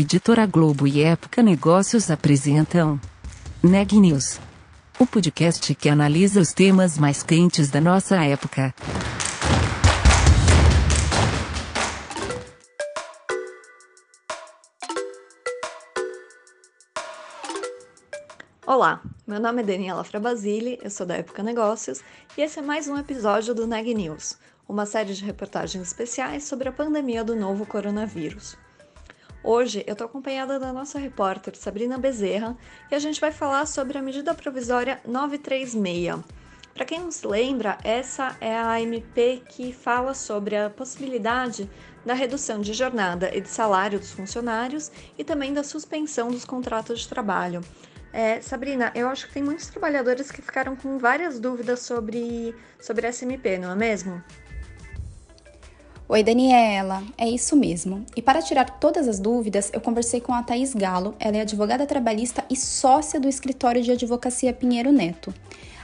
Editora Globo e Época Negócios apresentam Neg News, o podcast que analisa os temas mais quentes da nossa época. Olá, meu nome é Daniela Frabasile, eu sou da Época Negócios e esse é mais um episódio do Neg News, uma série de reportagens especiais sobre a pandemia do novo coronavírus. Hoje eu estou acompanhada da nossa repórter Sabrina Bezerra e a gente vai falar sobre a medida provisória 936. Para quem não se lembra, essa é a MP que fala sobre a possibilidade da redução de jornada e de salário dos funcionários e também da suspensão dos contratos de trabalho. É, Sabrina, eu acho que tem muitos trabalhadores que ficaram com várias dúvidas sobre, sobre essa MP, não é mesmo? Oi, Daniela, é isso mesmo. E para tirar todas as dúvidas, eu conversei com a Thaís Galo, ela é advogada trabalhista e sócia do escritório de advocacia Pinheiro Neto.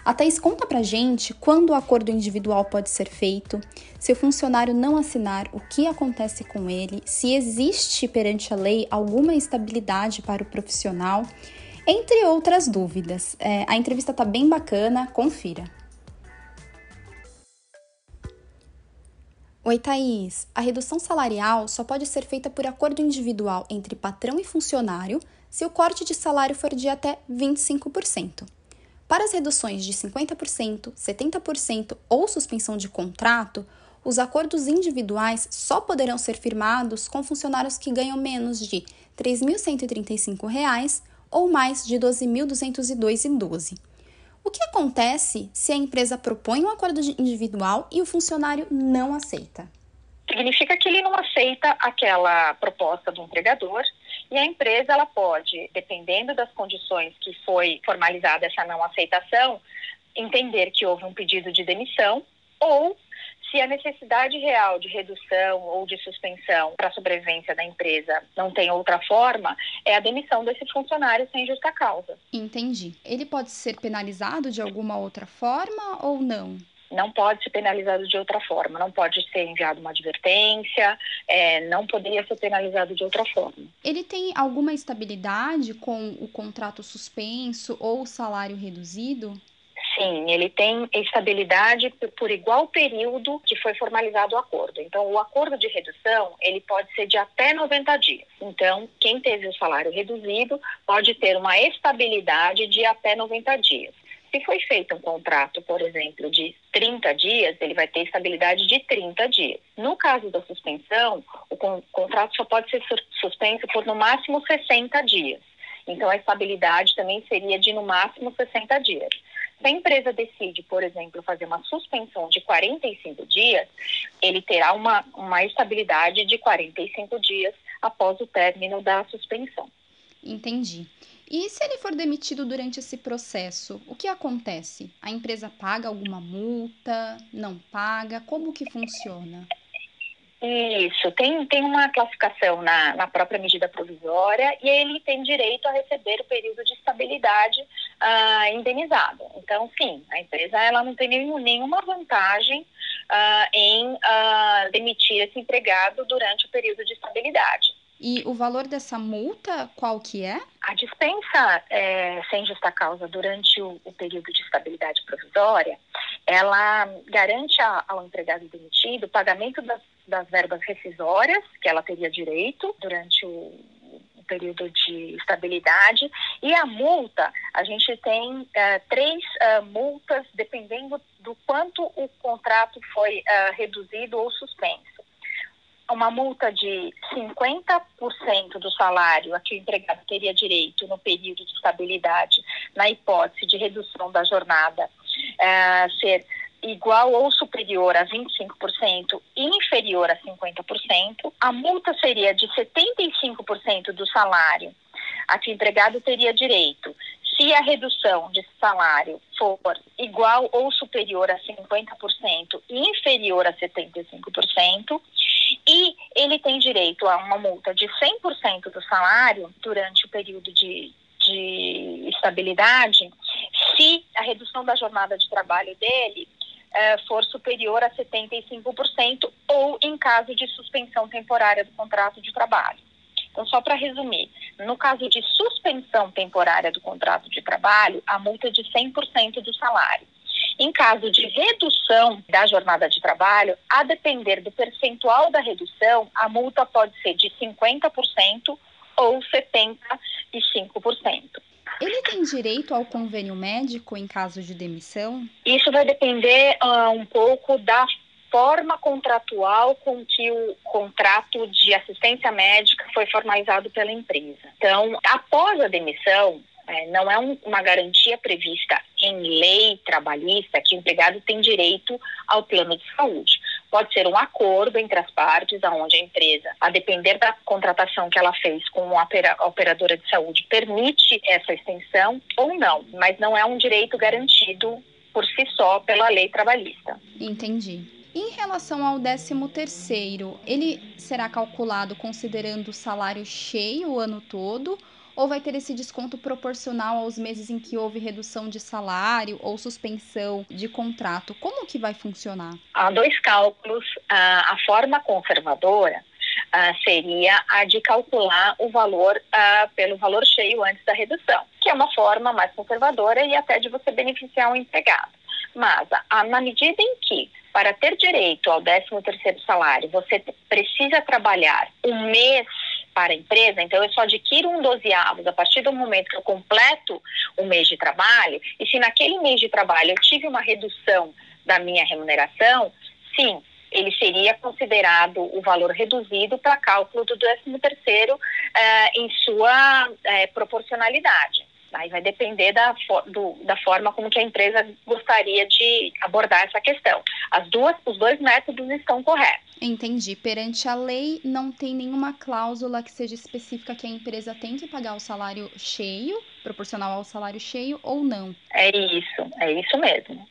A Thaís conta pra gente quando o acordo individual pode ser feito, se o funcionário não assinar, o que acontece com ele, se existe perante a lei alguma estabilidade para o profissional, entre outras dúvidas. É, a entrevista tá bem bacana, confira. Oi, Thaís. A redução salarial só pode ser feita por acordo individual entre patrão e funcionário se o corte de salário for de até 25%. Para as reduções de 50%, 70% ou suspensão de contrato, os acordos individuais só poderão ser firmados com funcionários que ganham menos de R$ 3.135 ou mais de R$ 12.202,12. O que acontece se a empresa propõe um acordo individual e o funcionário não aceita? Significa que ele não aceita aquela proposta do empregador e a empresa ela pode, dependendo das condições que foi formalizada essa não aceitação, entender que houve um pedido de demissão ou se a necessidade real de redução ou de suspensão para a sobrevivência da empresa não tem outra forma, é a demissão desse funcionário sem justa causa. Entendi. Ele pode ser penalizado de alguma outra forma ou não? não pode ser penalizado de outra forma, não pode ser enviado uma advertência, é, não poderia ser penalizado de outra forma. Ele tem alguma estabilidade com o contrato suspenso ou o salário reduzido? Sim, ele tem estabilidade por igual período que foi formalizado o acordo. Então, o acordo de redução, ele pode ser de até 90 dias. Então, quem teve o salário reduzido pode ter uma estabilidade de até 90 dias. Se foi feito um contrato, por exemplo, de 30 dias, ele vai ter estabilidade de 30 dias. No caso da suspensão, o contrato só pode ser suspenso por no máximo 60 dias. Então, a estabilidade também seria de no máximo 60 dias. Se a empresa decide, por exemplo, fazer uma suspensão de 45 dias, ele terá uma, uma estabilidade de 45 dias após o término da suspensão. Entendi. E se ele for demitido durante esse processo, o que acontece? A empresa paga alguma multa? Não paga? Como que funciona? Isso, tem, tem uma classificação na, na própria medida provisória e ele tem direito a receber o período de estabilidade uh, indenizado. Então, sim, a empresa ela não tem nenhum, nenhuma vantagem uh, em uh, demitir esse empregado durante o período de estabilidade. E o valor dessa multa, qual que é? A dispensa é, sem justa causa durante o, o, período de estabilidade provisória, ela garante a, ao empregado demitido o pagamento das, das verbas rescisórias que ela teria direito durante o, período de estabilidade. E a multa, a gente tem é, três uh, multas dependendo do quanto o contrato foi uh, reduzido ou suspenso uma multa de 50% do salário a que o empregado teria direito no período de estabilidade, na hipótese de redução da jornada, ser igual ou superior a 25% e inferior a 50%, a multa seria de 75% do salário a que o empregado teria direito. Se a redução de salário for igual ou superior a 50% e inferior a 75%, e ele tem direito a uma multa de 100% do salário durante o período de, de estabilidade, se a redução da jornada de trabalho dele eh, for superior a 75% ou em caso de suspensão temporária do contrato de trabalho. Então, só para resumir, no caso de suspensão temporária do contrato de trabalho, a multa é de 100% do salário. Em caso de redução da jornada de trabalho, a depender do percentual da redução, a multa pode ser de 50% ou 75%. Ele tem direito ao convênio médico em caso de demissão? Isso vai depender uh, um pouco da forma contratual com que o contrato de assistência médica foi formalizado pela empresa. Então, após a demissão, é, não é um, uma garantia prevista em lei trabalhista que o empregado tem direito ao plano de saúde. Pode ser um acordo entre as partes, aonde a empresa, a depender da contratação que ela fez com a operadora de saúde, permite essa extensão ou não, mas não é um direito garantido por si só pela lei trabalhista. Entendi. Em relação ao 13 terceiro, ele será calculado considerando o salário cheio o ano todo ou vai ter esse desconto proporcional aos meses em que houve redução de salário ou suspensão de contrato? Como que vai funcionar? Há dois cálculos. A forma conservadora seria a de calcular o valor pelo valor cheio antes da redução, que é uma forma mais conservadora e até de você beneficiar o empregado. Mas, na medida em que, para ter direito ao 13º salário, você precisa trabalhar um mês para a empresa, então eu só adquiro um dozeavos a partir do momento que eu completo o mês de trabalho, e se naquele mês de trabalho eu tive uma redução da minha remuneração, sim, ele seria considerado o valor reduzido para cálculo do 13 terceiro eh, em sua eh, proporcionalidade. Aí vai depender da, do, da forma como que a empresa gostaria de abordar essa questão. As duas, os dois métodos estão corretos. Entendi. Perante a lei, não tem nenhuma cláusula que seja específica que a empresa tem que pagar o salário cheio, proporcional ao salário cheio ou não. É isso, é isso mesmo.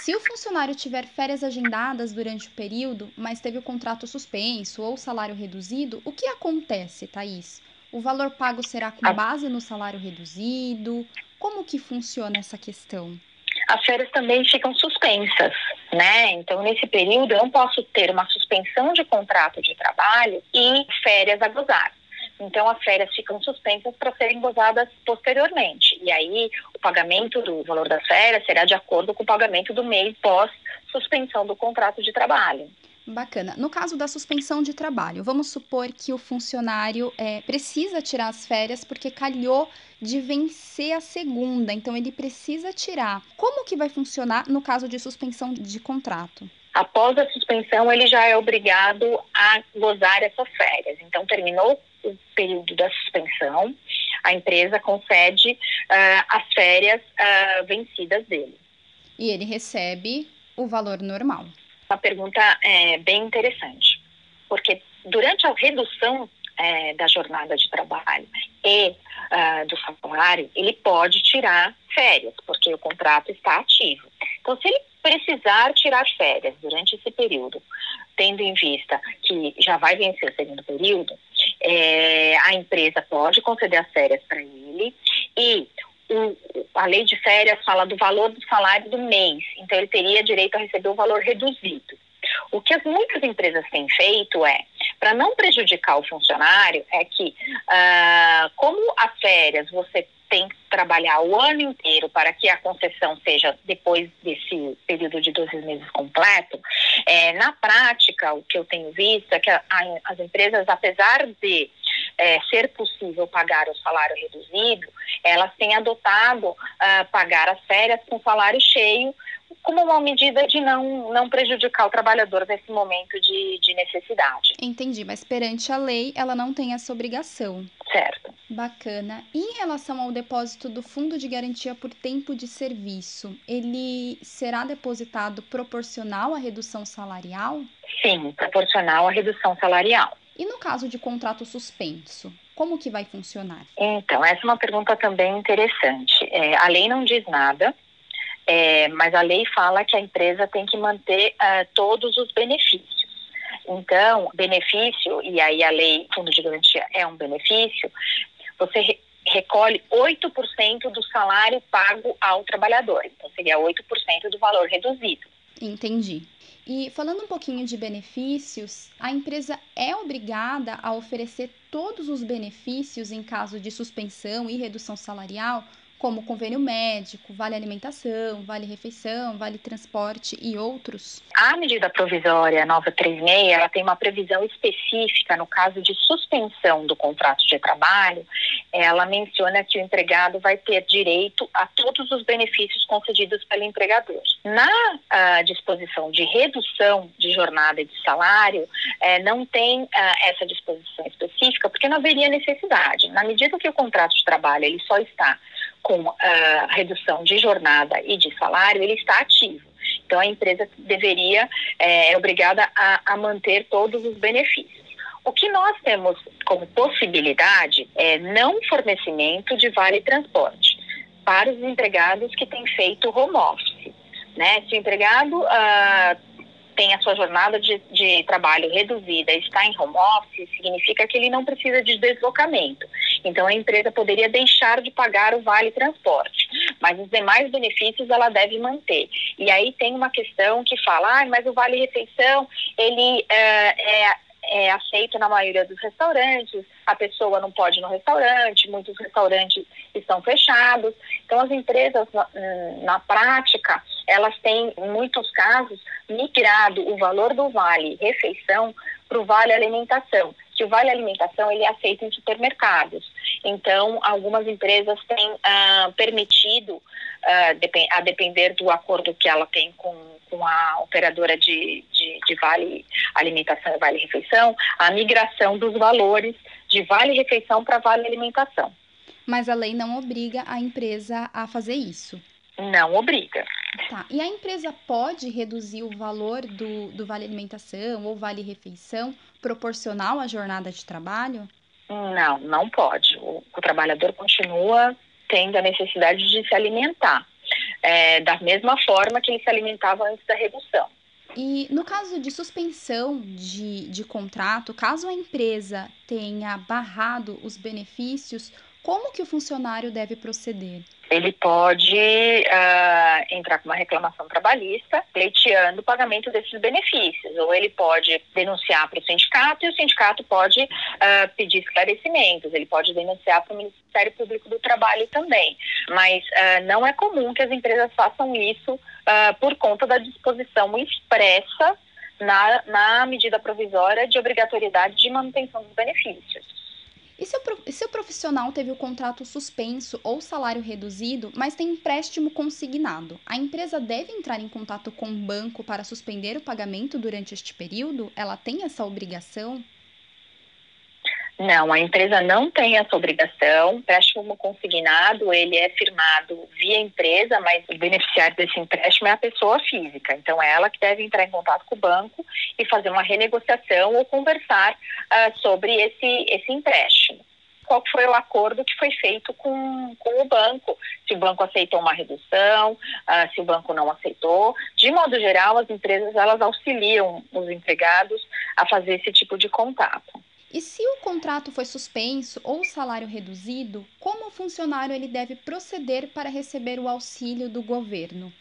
Se o funcionário tiver férias agendadas durante o período, mas teve o contrato suspenso ou salário reduzido, o que acontece, Thaís? O valor pago será com base no salário reduzido? Como que funciona essa questão? As férias também ficam suspensas, né? Então, nesse período, eu não posso ter uma suspensão de contrato de trabalho e férias a gozar. Então, as férias ficam suspensas para serem gozadas posteriormente. E aí, o pagamento do valor das férias será de acordo com o pagamento do mês pós suspensão do contrato de trabalho. Bacana. No caso da suspensão de trabalho, vamos supor que o funcionário é, precisa tirar as férias porque calhou de vencer a segunda, então ele precisa tirar. Como que vai funcionar no caso de suspensão de contrato? Após a suspensão, ele já é obrigado a gozar essas férias. Então, terminou o período da suspensão, a empresa concede uh, as férias uh, vencidas dele. E ele recebe o valor normal uma pergunta é, bem interessante, porque durante a redução é, da jornada de trabalho e uh, do salário, ele pode tirar férias, porque o contrato está ativo. Então, se ele precisar tirar férias durante esse período, tendo em vista que já vai vencer o segundo período, é, a empresa pode conceder as férias para ele e o, a lei de férias fala do valor do salário do mês, então ele teria direito a receber o valor reduzido. O que as, muitas empresas têm feito é, para não prejudicar o funcionário, é que, uh, como as férias você tem que trabalhar o ano inteiro para que a concessão seja depois desse período de 12 meses completo, é, na prática, o que eu tenho visto é que a, a, as empresas, apesar de é, ser possível pagar o salário reduzido, elas têm adotado uh, pagar as férias com salário cheio, como uma medida de não, não prejudicar o trabalhador nesse momento de, de necessidade. Entendi, mas perante a lei, ela não tem essa obrigação. Certo. Bacana. E em relação ao depósito do Fundo de Garantia por Tempo de Serviço, ele será depositado proporcional à redução salarial? Sim, proporcional à redução salarial. E no caso de contrato suspenso, como que vai funcionar? Então, essa é uma pergunta também interessante. É, a lei não diz nada, é, mas a lei fala que a empresa tem que manter uh, todos os benefícios. Então, benefício, e aí a lei fundo de garantia é um benefício, você re recolhe 8% do salário pago ao trabalhador. Então, seria 8% do valor reduzido. Entendi. E falando um pouquinho de benefícios, a empresa é obrigada a oferecer todos os benefícios em caso de suspensão e redução salarial como convênio médico, vale alimentação, vale refeição, vale transporte e outros? A medida provisória 936, ela tem uma previsão específica no caso de suspensão do contrato de trabalho, ela menciona que o empregado vai ter direito a todos os benefícios concedidos pelo empregador. Na uh, disposição de redução de jornada e de salário, eh, não tem uh, essa disposição específica, porque não haveria necessidade. Na medida que o contrato de trabalho ele só está com a redução de jornada e de salário, ele está ativo. Então, a empresa deveria, é, é obrigada a, a manter todos os benefícios. O que nós temos como possibilidade é não fornecimento de vale transporte para os empregados que têm feito home office. Né? Se o empregado ah, tem a sua jornada de, de trabalho reduzida, está em home office, significa que ele não precisa de deslocamento. Então, a empresa poderia deixar de pagar o vale transporte, mas os demais benefícios ela deve manter. E aí tem uma questão que fala, ah, mas o vale refeição ele é, é é aceito na maioria dos restaurantes, a pessoa não pode ir no restaurante, muitos restaurantes estão fechados. Então, as empresas, na, na prática, elas têm, em muitos casos, migrado o valor do vale refeição para o vale alimentação, que o vale alimentação ele é aceito em supermercados. Então, algumas empresas têm ah, permitido, ah, a depender do acordo que ela tem com, com a operadora de, de, de vale alimentação e vale refeição, a migração dos valores de vale refeição para vale alimentação. Mas a lei não obriga a empresa a fazer isso. Não obriga. Tá. E a empresa pode reduzir o valor do, do vale alimentação ou vale refeição proporcional à jornada de trabalho? Não, não pode. O, o trabalhador continua tendo a necessidade de se alimentar, é, da mesma forma que ele se alimentava antes da redução. E no caso de suspensão de, de contrato, caso a empresa tenha barrado os benefícios, como que o funcionário deve proceder? Ele pode uh, entrar com uma reclamação trabalhista, pleiteando o pagamento desses benefícios, ou ele pode denunciar para o sindicato e o sindicato pode uh, pedir esclarecimentos, ele pode denunciar para o Ministério Público do Trabalho também. Mas uh, não é comum que as empresas façam isso por conta da disposição expressa na, na medida provisória de obrigatoriedade de manutenção dos benefícios. E se o, profissional teve o contrato suspenso ou salário reduzido, mas tem empréstimo consignado, a empresa deve entrar em contato com o banco para suspender o pagamento durante este período? Ela tem essa obrigação? Não, a empresa não tem essa obrigação. O empréstimo consignado, ele é firmado via empresa, mas o beneficiário desse empréstimo é a pessoa física. Então, é ela que deve entrar em contato com o banco e fazer uma renegociação ou conversar uh, sobre esse, esse empréstimo. Qual foi o acordo que foi feito com, com o banco? Se o banco aceitou uma redução, uh, se o banco não aceitou. De modo geral, as empresas elas auxiliam os empregados a fazer esse tipo de contato. E se o contrato foi suspenso ou o salário reduzido, como o funcionário ele deve proceder para receber o auxílio do governo?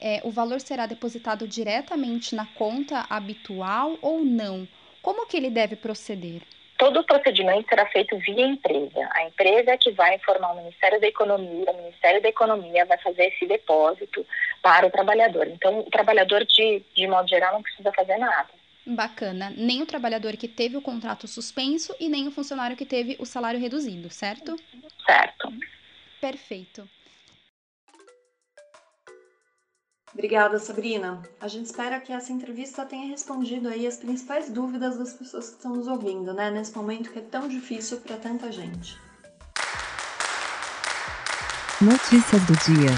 É, o valor será depositado diretamente na conta habitual ou não? Como que ele deve proceder? Todo o procedimento será feito via empresa. A empresa é que vai informar o Ministério da Economia, o Ministério da Economia vai fazer esse depósito para o trabalhador. Então, o trabalhador, de, de modo geral, não precisa fazer nada. Bacana. Nem o trabalhador que teve o contrato suspenso e nem o funcionário que teve o salário reduzido, certo? Certo. Perfeito. Obrigada, Sabrina. A gente espera que essa entrevista tenha respondido aí as principais dúvidas das pessoas que estão nos ouvindo, né? Nesse momento que é tão difícil para tanta gente. Notícias do dia.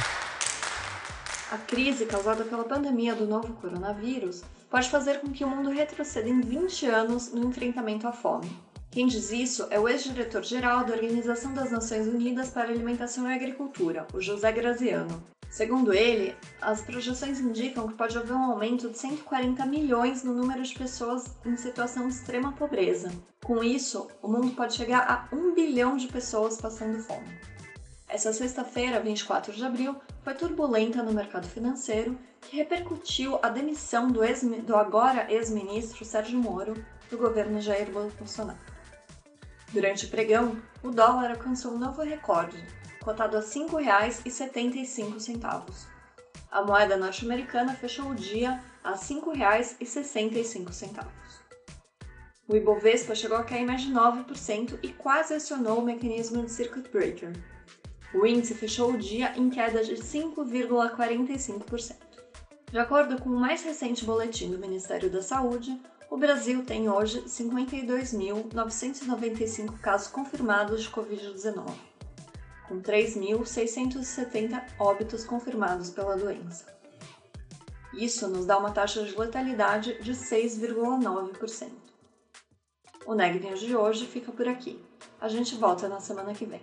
A crise causada pela pandemia do novo coronavírus pode fazer com que o mundo retroceda em 20 anos no enfrentamento à fome. Quem diz isso é o ex-diretor-geral da Organização das Nações Unidas para Alimentação e Agricultura, o José Graziano. Segundo ele, as projeções indicam que pode haver um aumento de 140 milhões no número de pessoas em situação de extrema pobreza. Com isso, o mundo pode chegar a 1 bilhão de pessoas passando fome. Essa sexta-feira, 24 de abril, foi turbulenta no mercado financeiro, que repercutiu a demissão do, ex, do agora ex-ministro Sérgio Moro do governo Jair Bolsonaro. Durante o pregão, o dólar alcançou um novo recorde, cotado a R$ 5,75. A moeda norte-americana fechou o dia a R$ 5,65. O Ibovespa chegou a cair mais de 9% e quase acionou o mecanismo de circuit breaker. O índice fechou o dia em queda de 5,45%. De acordo com o mais recente boletim do Ministério da Saúde, o Brasil tem hoje 52.995 casos confirmados de Covid-19, com 3.670 óbitos confirmados pela doença. Isso nos dá uma taxa de letalidade de 6,9%. O Neg News de hoje fica por aqui. A gente volta na semana que vem.